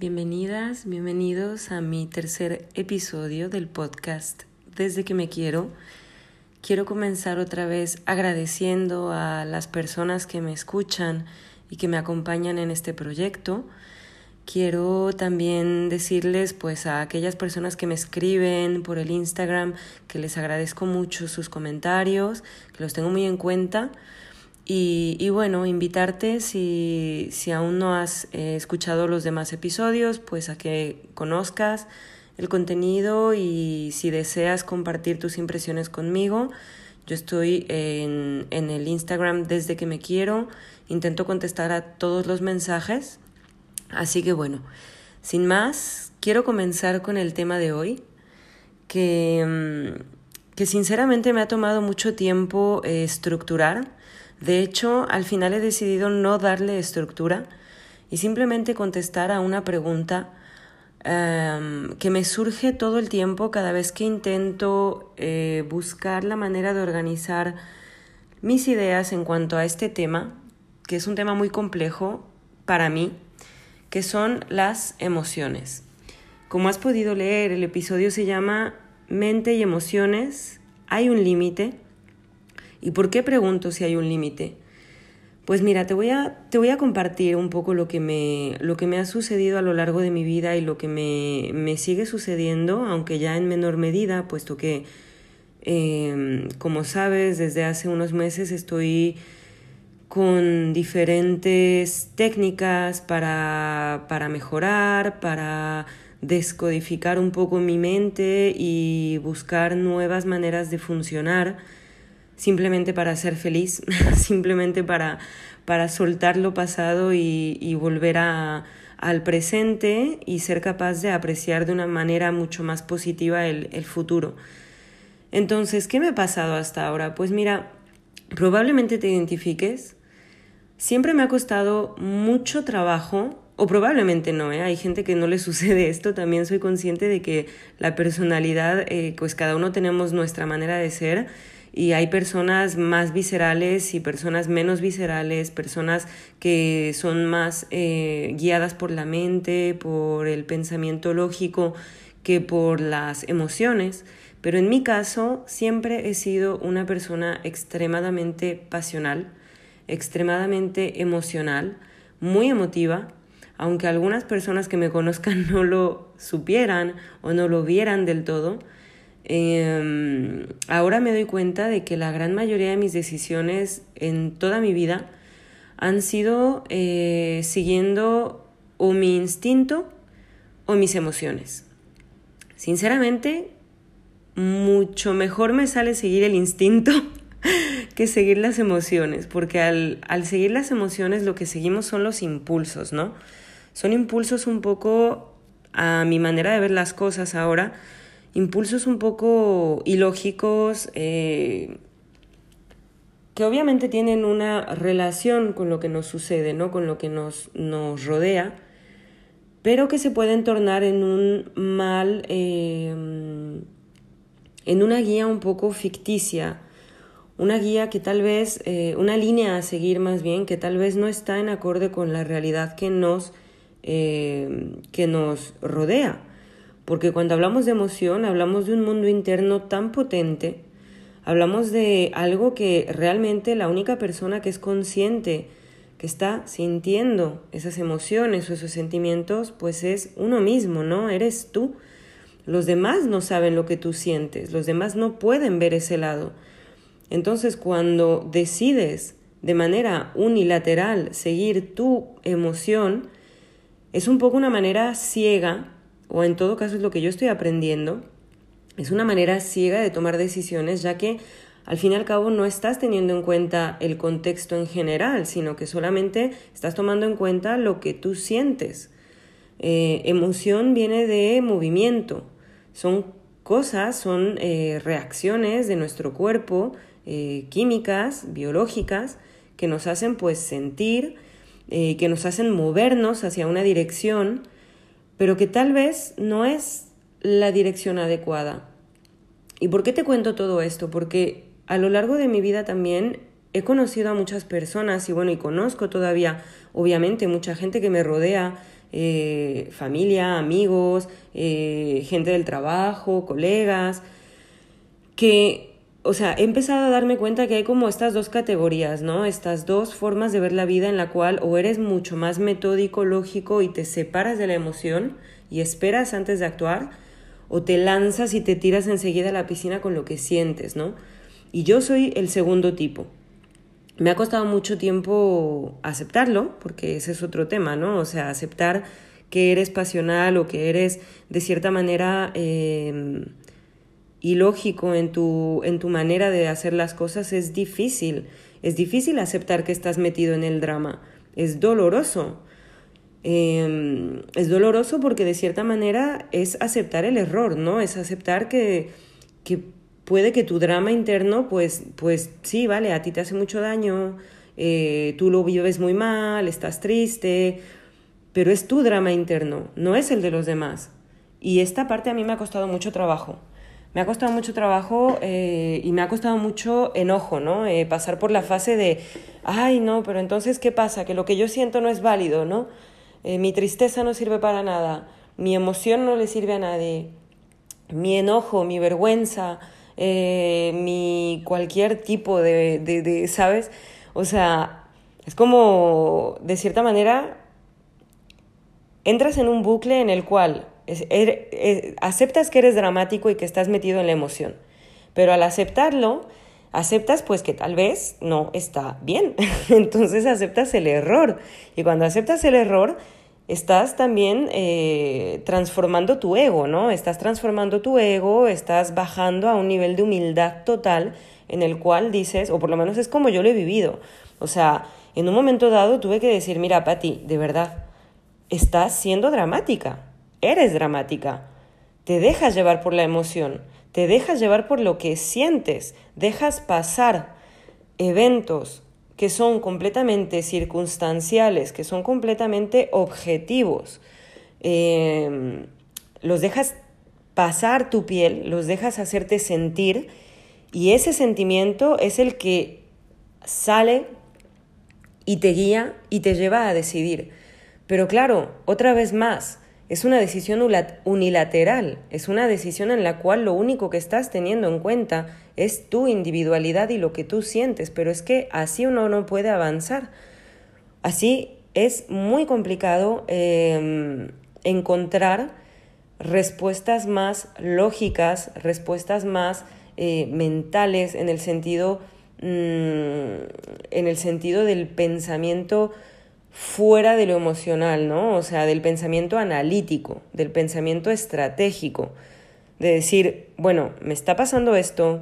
Bienvenidas, bienvenidos a mi tercer episodio del podcast Desde que me quiero. Quiero comenzar otra vez agradeciendo a las personas que me escuchan y que me acompañan en este proyecto. Quiero también decirles pues a aquellas personas que me escriben por el Instagram que les agradezco mucho sus comentarios, que los tengo muy en cuenta. Y, bueno, invitarte si, si aún no has eh, escuchado los demás episodios, pues a que conozcas el contenido y si deseas compartir tus impresiones conmigo, yo estoy en, en el Instagram desde que me quiero, intento contestar a todos los mensajes, así que bueno, sin más, quiero comenzar con el tema de hoy, que, mm, que sinceramente me ha tomado mucho tiempo eh, estructurar de hecho, al final he decidido no darle estructura y simplemente contestar a una pregunta em, que me surge todo el tiempo cada vez que intento eh, buscar la manera de organizar mis ideas en cuanto a este tema, que es un tema muy complejo para mí, que son las emociones. Como has podido leer, el episodio se llama Mente y emociones. Hay un límite ¿Y por qué pregunto si hay un límite? Pues mira, te voy, a, te voy a compartir un poco lo que, me, lo que me ha sucedido a lo largo de mi vida y lo que me, me sigue sucediendo, aunque ya en menor medida, puesto que, em, como sabes, desde hace unos meses estoy con diferentes técnicas para, para mejorar, para descodificar un poco mi mente y buscar nuevas maneras de funcionar simplemente para ser feliz, simplemente para, para soltar lo pasado y, volver a, al presente y ser capaz de apreciar de una manera mucho más positiva el, el futuro. Entonces, ¿qué me ha pasado hasta ahora? Pues mira, probablemente te identifiques. Siempre me ha costado mucho trabajo, o probablemente no, ¿eh? hay gente que no le sucede esto, también soy consciente de que la personalidad, eh, pues cada uno tenemos nuestra manera de ser y hay personas más viscerales y personas menos viscerales, personas que son más eh, guiadas por la mente, por el pensamiento lógico que por las emociones. Pero en mi caso siempre he sido una persona extremadamente pasional, extremadamente emocional, muy emotiva, aunque algunas personas que me conozcan no lo supieran o no lo vieran del todo, Em, ahora me doy cuenta de que la gran mayoría de mis decisiones en toda mi vida han sido eh, siguiendo o mi instinto o mis emociones. Sinceramente, mucho mejor me sale seguir el instinto que seguir las emociones, porque al, al seguir las emociones lo que seguimos son los impulsos, ¿no? Son impulsos un poco a mi manera de ver las cosas ahora, impulsos un poco ilógicos, eh, que obviamente tienen una relación con lo que nos sucede, ¿no? con lo que nos, nos rodea, pero que se pueden tornar en un mal, eh, en una guía un poco ficticia, una guía que tal vez, eh, una línea a seguir más bien, que tal vez no está en acorde con la realidad que nos, que nos rodea. Porque cuando hablamos de emoción, hablamos de un mundo interno tan potente, hablamos de algo que realmente la única persona que es consciente, que está sintiendo esas emociones o esos sentimientos, pues es uno mismo, ¿no? Eres tú. Los demás no saben lo que tú sientes, los demás no pueden ver ese lado. Entonces, cuando decides de manera unilateral seguir tu emoción, es un poco una manera ciega o en todo caso es lo que yo estoy aprendiendo, es una manera ciega de tomar decisiones, ya que al fin y al cabo no estás teniendo en cuenta el contexto en general, sino que solamente estás tomando en cuenta lo que tú sientes. Eh, emoción viene de movimiento, son cosas, son eh, reacciones de nuestro cuerpo, eh, químicas, biológicas, que nos hacen pues sentir, que nos hacen movernos hacia una dirección, pero que tal vez no es la dirección adecuada. ¿Y por qué te cuento todo esto? Porque a lo largo de mi vida también he conocido a muchas personas y bueno, y conozco todavía, obviamente, mucha gente que me rodea eh, familia, amigos, eh, gente del trabajo, colegas, que, o sea, he empezado a darme cuenta que hay como estas dos categorías, ¿no? Estas dos formas de ver la vida en la cual o eres mucho más metódico, lógico y te separas de la emoción y esperas antes de actuar, o te lanzas y te tiras enseguida a la piscina con lo que sientes, ¿no? Y yo soy el segundo tipo. Me ha costado mucho tiempo aceptarlo, porque ese es otro tema, ¿no? O sea, aceptar que eres pasional o que eres de cierta manera eh, ilógico en tu, en tu manera de hacer las cosas es difícil. Es difícil aceptar que estás metido en el drama. Es doloroso. Em, es doloroso porque de cierta manera es aceptar el error, ¿no? Es aceptar que, que puede que tu drama interno, pues, pues sí, vale, a ti te hace mucho daño, eh, tú lo vives muy mal, estás triste, pero es tu drama interno, no es el de los demás. Y esta parte a mí me ha costado mucho trabajo. Me ha costado mucho trabajo eh, y me ha costado mucho enojo, ¿no? Eh, pasar por la fase de, ay, no, pero entonces, ¿qué pasa? Que lo que yo siento no es válido, ¿no? mi tristeza no sirve para nada, mi emoción no le sirve a nadie, mi enojo, mi vergüenza, eh, mi cualquier tipo de, de, ¿sabes? O sea, es como, de cierta manera, entras en un bucle en el cual er, aceptas que eres dramático y que estás metido en la emoción, pero al aceptarlo, aceptas pues que tal vez no está bien, entonces aceptas el error y cuando aceptas el error, estás también eh, transformando tu ego, ¿no? Estás transformando tu ego, estás bajando a un nivel de humildad total en el cual dices, o por lo menos es como yo lo he vivido. O sea, en un momento dado tuve que decir, mira, Pati, de verdad, estás siendo dramática, eres dramática, te dejas llevar por la emoción, te dejas llevar por lo que sientes, dejas pasar eventos, que son completamente circunstanciales, que son completamente objetivos. Em, los dejas pasar tu piel, los dejas hacerte sentir y ese sentimiento es el que sale y te guía y te lleva a decidir. Pero claro, otra vez más, es una decisión unilateral, es una decisión en la cual lo único que estás teniendo en cuenta es tu individualidad y lo que tú sientes, pero es que así uno no puede avanzar. Así es muy complicado em, encontrar respuestas más lógicas, respuestas más eh, mentales en el sentido mm, en el sentido del pensamiento fuera de lo emocional, ¿no? O sea, del pensamiento analítico, del pensamiento estratégico, de decir, bueno, me está pasando esto,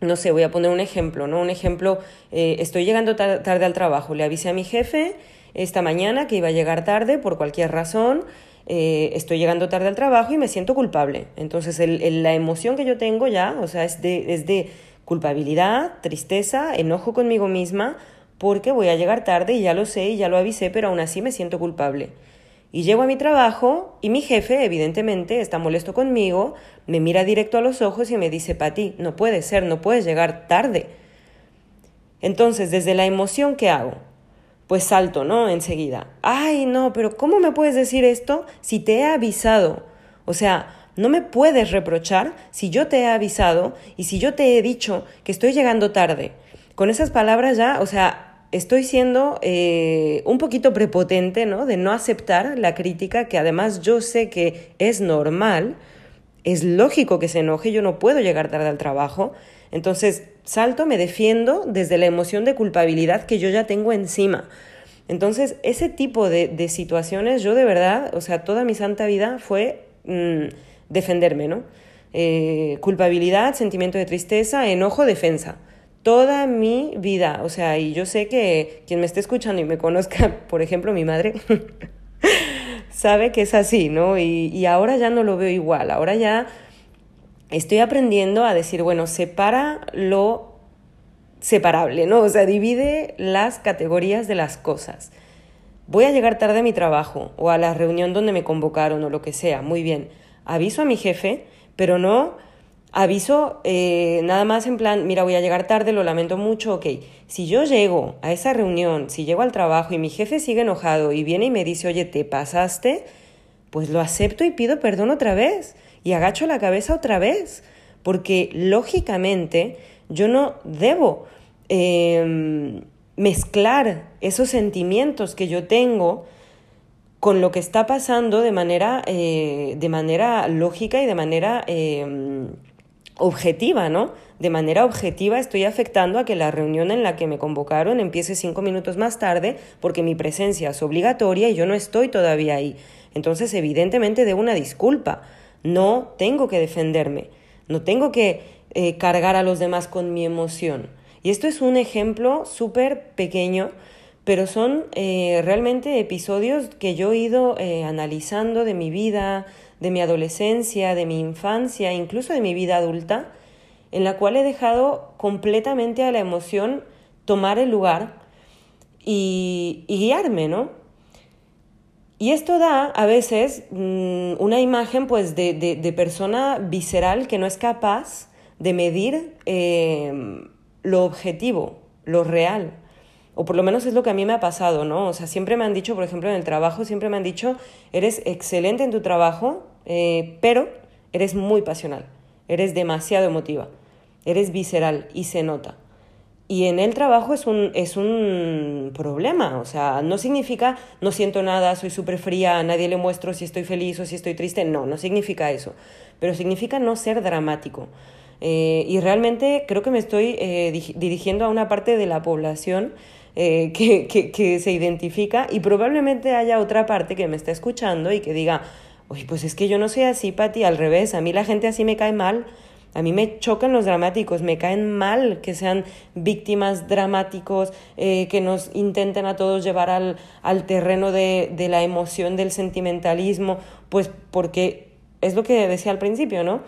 no sé, voy a poner un ejemplo, ¿no? Un ejemplo, eh, estoy llegando tarde al trabajo, le avisé a mi jefe esta mañana que iba a llegar tarde por cualquier razón, eh, estoy llegando tarde al trabajo y me siento culpable. Entonces, la emoción que yo tengo ya, o sea, es de, es de culpabilidad, tristeza, enojo conmigo misma, porque voy a llegar tarde y ya lo sé y ya lo avisé, pero aún así me siento culpable. Y llego a mi trabajo y mi jefe, evidentemente, está molesto conmigo, me mira directo a los ojos y me dice, Pati, no puede ser, no puedes llegar tarde. Entonces, desde la emoción que hago, pues salto, ¿no? Enseguida. Ay, no, pero ¿cómo me puedes decir esto si te he avisado? O sea, no me puedes reprochar si yo te he avisado y si yo te he dicho que estoy llegando tarde. Con esas palabras ya, o sea, estoy siendo eh, un poquito prepotente, ¿no? De no aceptar la crítica, que además yo sé que es normal, es lógico que se enoje, yo no puedo llegar tarde al trabajo. Entonces, salto, me defiendo desde la emoción de culpabilidad que yo ya tengo encima. Entonces, ese tipo de, situaciones, yo de verdad, o sea, toda mi santa vida fue mm, defenderme, ¿no? Eh, culpabilidad, sentimiento de tristeza, enojo, defensa toda mi vida. O sea, y yo sé que quien me esté escuchando y me conozca, por ejemplo, mi madre, sabe que es así, ¿no? Y, y, ahora ya no lo veo igual. Ahora ya estoy aprendiendo a decir, bueno, separa lo separable, ¿no? O sea, divide las categorías de las cosas. Voy a llegar tarde a mi trabajo o a la reunión donde me convocaron o lo que sea. Muy bien. Aviso a mi jefe, pero no aviso eh, nada más en plan, mira, voy a llegar tarde, lo lamento mucho, ok. Si yo llego a esa reunión, si llego al trabajo y mi jefe sigue enojado y viene y me dice, oye, te pasaste, pues lo acepto y pido perdón otra vez y agacho la cabeza otra vez, porque lógicamente yo no debo em, mezclar esos sentimientos que yo tengo con lo que está pasando de manera, eh, de manera lógica y de manera em, objetiva, ¿no? De manera objetiva estoy afectando a que la reunión en la que me convocaron empiece cinco minutos más tarde porque mi presencia es obligatoria y yo no estoy todavía ahí. Entonces, evidentemente, debo una disculpa. No tengo que defenderme, no tengo que eh, cargar a los demás con mi emoción. Y esto es un ejemplo súper pequeño, pero son eh, realmente episodios que yo he ido eh, analizando de mi vida, de mi adolescencia, de mi infancia, incluso de mi vida adulta, en la cual he dejado completamente a la emoción tomar el lugar y, guiarme, ¿no? Y esto da a veces mm, una imagen pues de, persona visceral que no es capaz de medir em, lo objetivo, lo real. O por lo menos es lo que a mí me ha pasado, ¿no? O sea, siempre me han dicho, por ejemplo, en el trabajo, siempre me han dicho, eres excelente en tu trabajo, eh, pero eres muy pasional, eres demasiado emotiva, eres visceral y se nota. Y en el trabajo es un, es un problema, o sea, no significa no siento nada, soy súper fría, a nadie le muestro si estoy feliz o si estoy triste, no, no significa eso, pero significa no ser dramático. Eh, y realmente creo que me estoy eh, dirigiendo a una parte de la población que, que, que se identifica y probablemente haya otra parte que me está escuchando y que diga, Oye, pues es que yo no soy así, Pati, al revés, a mí la gente así me cae mal. A mí me chocan los dramáticos, me caen mal que sean víctimas dramáticos, eh, que nos intenten a todos llevar al, al terreno de, de, la emoción, del sentimentalismo, pues porque es lo que decía al principio, ¿no?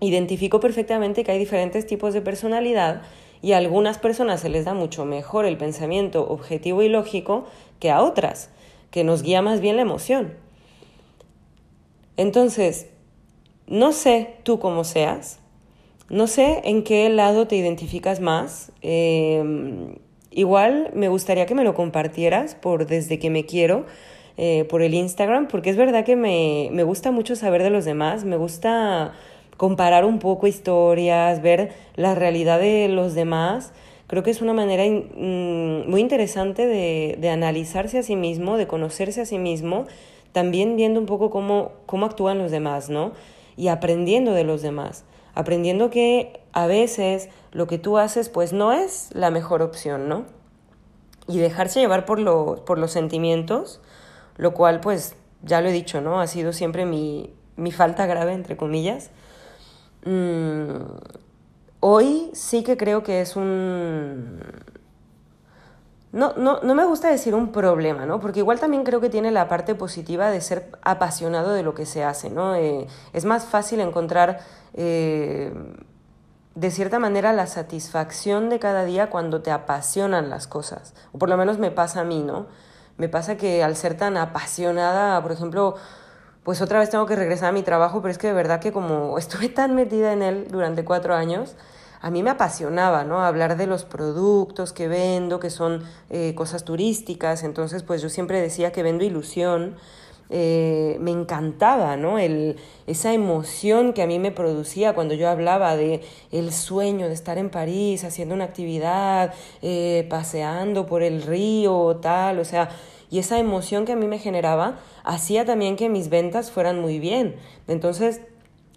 Identifico perfectamente que hay diferentes tipos de personalidad y a algunas personas se les da mucho mejor el pensamiento objetivo y lógico que a otras, que nos guía más bien la emoción. Entonces, no sé tú cómo seas, no sé en qué lado te identificas más. Em, igual me gustaría que me lo compartieras por desde que me quiero, eh, por el Instagram, porque es verdad que me, me gusta mucho saber de los demás, me gusta comparar un poco historias, ver la realidad de los demás. Creo que es una manera mm, muy interesante de, de analizarse a sí mismo, de conocerse a sí mismo también viendo un poco cómo, cómo actúan los demás, ¿no? Y aprendiendo de los demás, aprendiendo que a veces lo que tú haces pues no es la mejor opción, ¿no? Y dejarse llevar por, lo, por los sentimientos, lo cual pues ya lo he dicho, ¿no? Ha sido siempre mi, mi falta grave, entre comillas. Mm, hoy sí que creo que es un, no, no, no me gusta decir un problema, ¿no? Porque igual también creo que tiene la parte positiva de ser apasionado de lo que se hace, ¿no? Eh, es más fácil encontrar, eh, de cierta manera, la satisfacción de cada día cuando te apasionan las cosas. O por lo menos me pasa a mí, ¿no? Me pasa que al ser tan apasionada, por ejemplo, pues otra vez tengo que regresar a mi trabajo, pero es que de verdad que como estuve tan metida en él durante cuatro años, a mí me apasionaba, ¿no? Hablar de los productos que vendo, que son eh, cosas turísticas, entonces pues yo siempre decía que vendo ilusión. Eh, me encantaba, ¿no? El, esa emoción que a mí me producía cuando yo hablaba de el sueño de estar en París haciendo una actividad, eh, paseando por el río, tal, o sea, y esa emoción que a mí me generaba hacía también que mis ventas fueran muy bien. Entonces,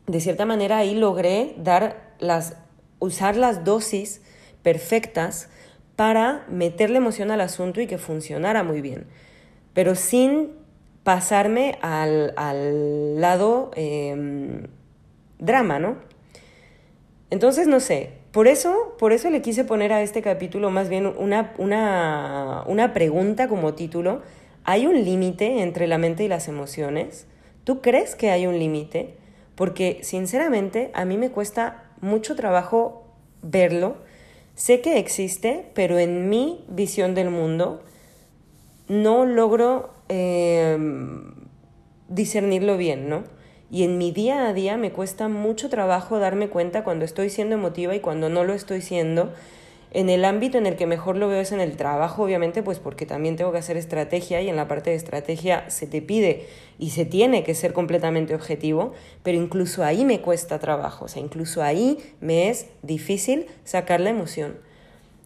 de cierta manera ahí logré dar las usar las dosis perfectas para meterle emoción al asunto y que funcionara muy bien, pero sin pasarme al, al lado em, drama, ¿no? Entonces, no sé, por eso, por eso le quise poner a este capítulo más bien una, una, una pregunta como título. ¿Hay un límite entre la mente y las emociones? ¿Tú crees que hay un límite? Porque sinceramente a mí me cuesta mucho trabajo verlo. Sé que existe, pero en mi visión del mundo no logro em, discernirlo bien, ¿no? Y en mi día a día me cuesta mucho trabajo darme cuenta cuando estoy siendo emotiva y cuando no lo estoy siendo. En el ámbito en el que mejor lo veo es en el trabajo, obviamente, pues porque también tengo que hacer estrategia y en la parte de estrategia se te pide y se tiene que ser completamente objetivo, pero incluso ahí me cuesta trabajo, o sea, incluso ahí me es difícil sacar la emoción.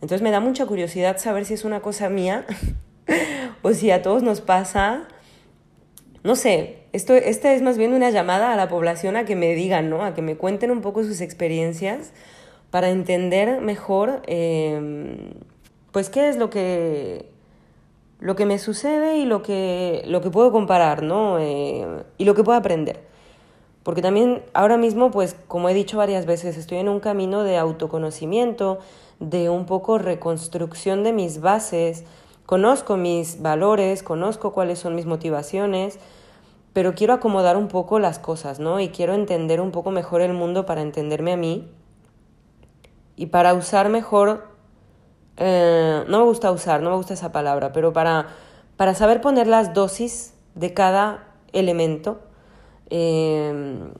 Entonces me da mucha curiosidad saber si es una cosa mía o si a todos nos pasa. No sé, esto, esta es más bien una llamada a la población a que me digan, ¿no? A que me cuenten un poco sus experiencias para entender mejor, em, pues, qué es lo que, lo que me sucede y lo que, lo que puedo comparar, ¿no? Eh, y lo que puedo aprender. Porque también ahora mismo, pues, como he dicho varias veces, estoy en un camino de autoconocimiento, de un poco reconstrucción de mis bases, conozco mis valores, conozco cuáles son mis motivaciones, pero quiero acomodar un poco las cosas, ¿no? Y quiero entender un poco mejor el mundo para entenderme a mí y para usar mejor, eh, no me gusta usar, no me gusta esa palabra, pero para, para saber poner las dosis de cada elemento eh,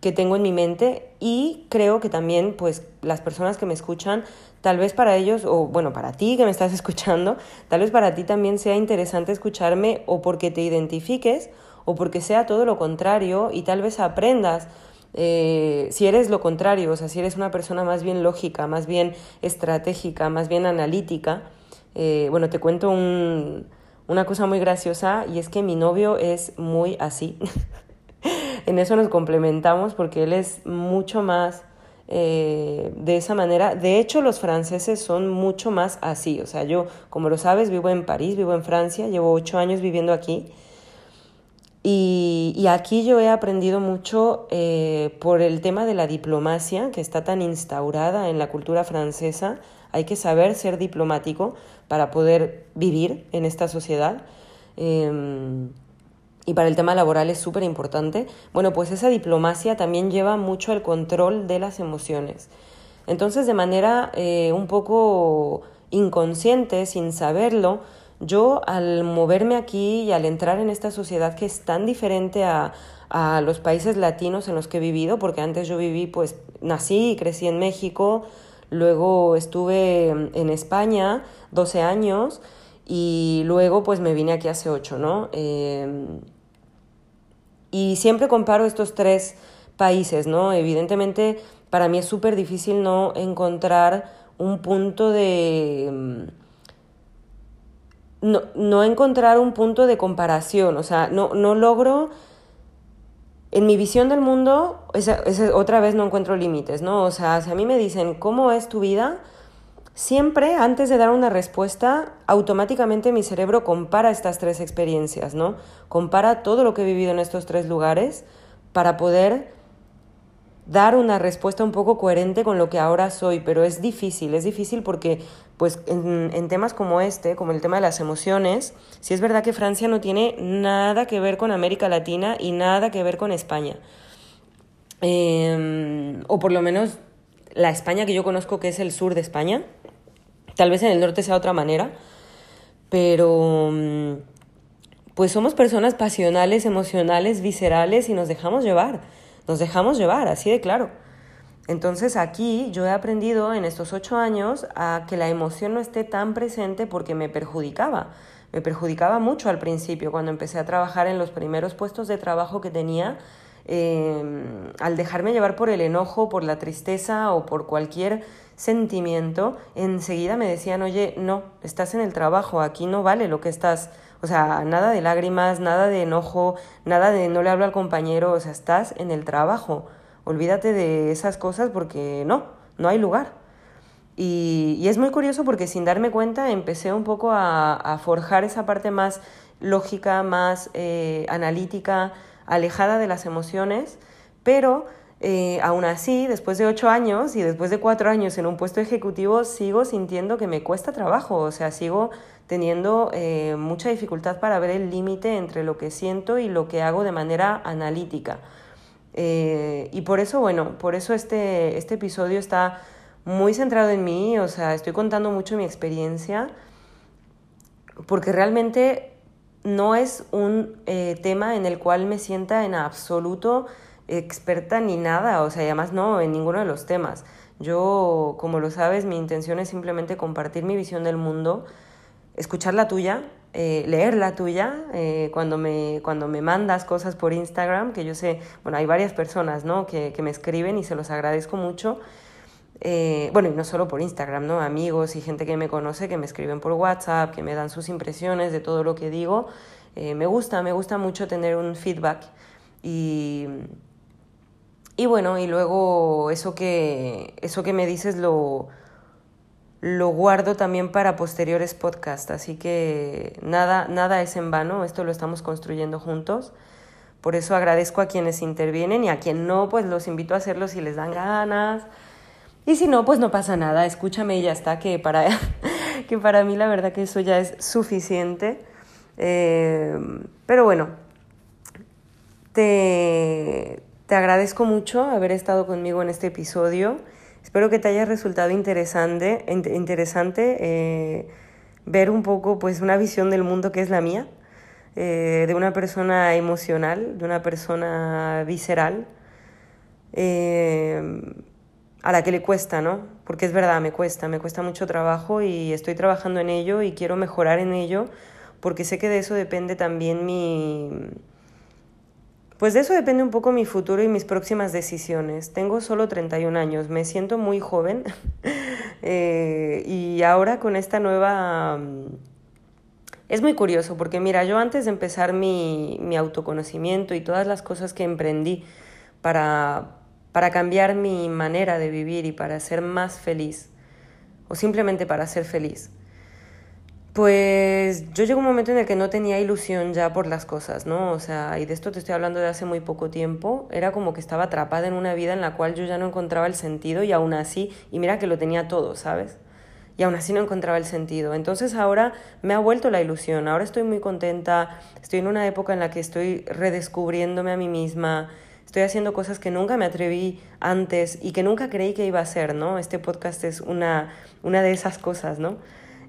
que tengo en mi mente y creo que también pues las personas que me escuchan tal vez para ellos o bueno para ti que me estás escuchando tal vez para ti también sea interesante escucharme o porque te identifiques o porque sea todo lo contrario y tal vez aprendas eh, si eres lo contrario, o sea, si eres una persona más bien lógica, más bien estratégica, más bien analítica, eh, bueno, te cuento una cosa muy graciosa y es que mi novio es muy así. en eso nos complementamos porque él es mucho más eh, de esa manera. De hecho, los franceses son mucho más así. O sea, yo, como lo sabes, vivo en París, vivo en Francia, llevo ocho años viviendo aquí. Y, aquí yo he aprendido mucho eh, por el tema de la diplomacia, que está tan instaurada en la cultura francesa. Hay que saber ser diplomático para poder vivir en esta sociedad. Em, y para el tema laboral es súper importante, bueno, pues esa diplomacia también lleva mucho al control de las emociones. Entonces, de manera eh, un poco inconsciente, sin saberlo, yo al moverme aquí y al entrar en esta sociedad que es tan diferente a, a los países latinos en los que he vivido, porque antes yo viví, pues nací y crecí en México, luego estuve en España 12 años y luego pues me vine aquí hace 8, ¿no? Eh, y siempre comparo estos tres países, ¿no? Evidentemente, para mí es súper difícil no encontrar un punto de... Mm, no, no, encontrar un punto de comparación, o sea, no, no logro... En mi visión del mundo, esa, otra vez no encuentro límites, ¿no? O sea, si a mí me dicen, ¿cómo es tu vida? Siempre, antes de dar una respuesta, automáticamente mi cerebro compara estas tres experiencias, ¿no? Compara todo lo que he vivido en estos tres lugares para poder dar una respuesta un poco coherente con lo que ahora soy, pero es difícil, es difícil porque pues en, temas como este, como el tema de las emociones, sí es verdad que Francia no tiene nada que ver con América Latina y nada que ver con España. Em, o por lo menos la España que yo conozco, que es el sur de España, Tal vez en el norte sea otra manera, pero mm, pues somos personas pasionales, emocionales, viscerales y nos dejamos llevar, nos dejamos llevar, así de claro. Entonces aquí yo he aprendido en estos ocho años a que la emoción no esté tan presente porque me perjudicaba. Me perjudicaba mucho al principio cuando empecé a trabajar en los primeros puestos de trabajo que tenía. Em, al dejarme llevar por el enojo, por la tristeza o por cualquier sentimiento, enseguida me decían, oye, no, estás en el trabajo, aquí no vale lo que estás, o sea, nada de lágrimas, nada de enojo, nada de no le hablo al compañero, o sea, estás en el trabajo, olvídate de esas cosas porque no, no hay lugar. Y, es muy curioso porque sin darme cuenta empecé un poco a, forjar esa parte más lógica, más eh, analítica, alejada de las emociones, pero eh, aún así, después de ocho años y después de cuatro años en un puesto ejecutivo, sigo sintiendo que me cuesta trabajo, o sea, sigo teniendo eh, mucha dificultad para ver el límite entre lo que siento y lo que hago de manera analítica. Eh, y por eso, bueno, por eso este, este episodio está muy centrado en mí, o sea, estoy contando mucho mi experiencia, porque realmente no es un tema en el cual me sienta en absoluto experta ni nada, o sea, además no, en ninguno de los temas. Yo, como lo sabes, mi intención es simplemente compartir mi visión del mundo, escuchar la tuya, eh, leer la tuya, eh, cuando, me, cuando me mandas cosas por Instagram, que yo sé, bueno, hay varias personas, ¿no? Que, que me escriben y se los agradezco mucho. Eh, bueno, y no solo por Instagram, ¿no? Amigos y gente que me conoce que me escriben por WhatsApp, que me dan sus impresiones de todo lo que digo. me gusta, me gusta mucho tener un feedback y, y bueno, y luego eso que, eso que me dices lo, lo guardo también para posteriores podcasts, así que nada, nada es en vano, esto lo estamos construyendo juntos. Por eso agradezco a quienes intervienen y a quien no, pues los invito a hacerlo si les dan ganas. Y si no, pues no pasa nada, escúchame y ya está, que para, que para mí la verdad que eso ya es suficiente. Eh, pero bueno, te, te agradezco mucho haber estado conmigo en este episodio. Espero que te haya resultado interesante, interesante eh, ver un poco pues, una visión del mundo que es la mía, eh, de una persona emocional, de una persona visceral, a la que le cuesta, ¿no? Porque es verdad, me cuesta, me cuesta mucho trabajo y estoy trabajando en ello y quiero mejorar en ello porque sé que de eso depende también mi pues de eso depende un poco mi futuro y mis próximas decisiones. Tengo solo 31 años, me siento muy joven eh, y ahora con esta nueva... Es muy curioso porque mira, yo antes de empezar mi, mi autoconocimiento y todas las cosas que emprendí para, para cambiar mi manera de vivir y para ser más feliz, o simplemente para ser feliz, pues yo llegó un momento en el que no tenía ilusión ya por las cosas, ¿no? O sea, y de esto te estoy hablando de hace muy poco tiempo, era como que estaba atrapada en una vida en la cual yo ya no encontraba el sentido y aún así, y mira que lo tenía todo, ¿sabes? Y aún así no encontraba el sentido. Entonces ahora me ha vuelto la ilusión, ahora estoy muy contenta, estoy en una época en la que estoy redescubriéndome a mí misma, estoy haciendo cosas que nunca me atreví antes y que nunca creí que iba a hacer, ¿no? Este podcast es una, una de esas cosas, ¿no?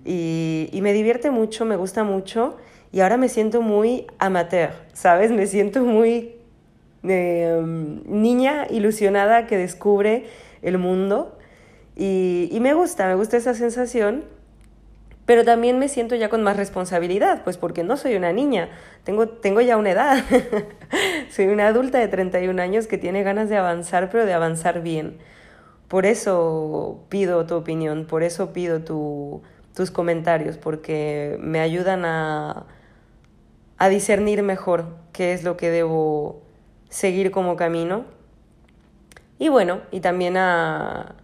y, me divierte mucho, me gusta mucho y ahora me siento muy amateur, ¿sabes? Me siento muy em, niña ilusionada que descubre el mundo y, y me gusta, me gusta esa sensación pero también me siento ya con más responsabilidad, pues porque no soy una niña, tengo, tengo ya una edad, soy una adulta de 31 años que tiene ganas de avanzar, pero de avanzar bien. Por eso pido tu opinión, por eso pido tu, tus comentarios porque me ayudan a, a discernir mejor qué es lo que debo seguir como camino. Y bueno, y también a,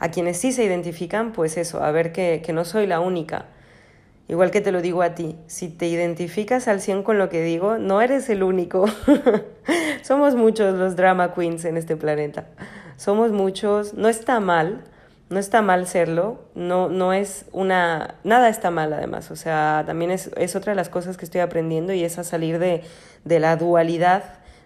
a quienes sí se identifican, pues eso, a ver que, que, no soy la única. Igual que te lo digo a ti, si te identificas al 100 con lo que digo, no eres el único. Somos muchos los drama queens en este planeta. Somos muchos, no está mal, no está mal serlo, no, no es una, nada está mal además, o sea, también es, es otra de las cosas que estoy aprendiendo y es a salir de, de la dualidad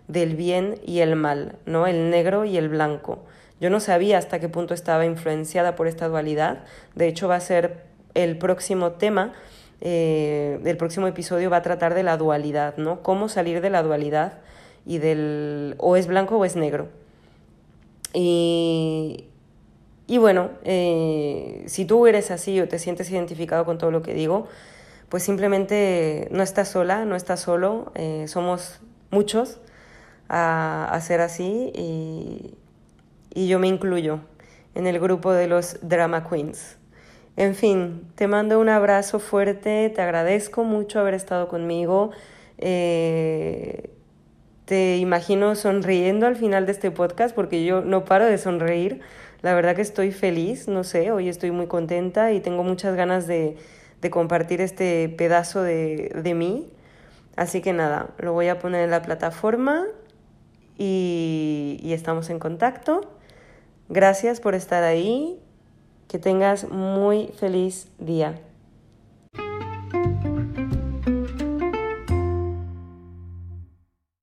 del bien y el mal, ¿no? El negro y el blanco. Yo no sabía hasta qué punto estaba influenciada por esta dualidad, de hecho va a ser el próximo tema, eh, el próximo episodio va a tratar de la dualidad, ¿no? Cómo salir de la dualidad y del o es blanco o es negro. Y, y bueno, eh, si tú eres así o te sientes identificado con todo lo que digo, pues simplemente no estás sola, no estás solo, eh, somos muchos a, a, ser así y, y yo me incluyo en el grupo de los drama queens. En fin, te mando un abrazo fuerte, te agradezco mucho haber estado conmigo. Eh, te imagino sonriendo al final de este podcast porque yo no paro de sonreír. La verdad que estoy feliz, no sé, hoy estoy muy contenta y tengo muchas ganas de, de compartir este pedazo de, de mí. Así que nada, lo voy a poner en la plataforma y, y estamos en contacto. Gracias por estar ahí. Que tengas muy feliz día.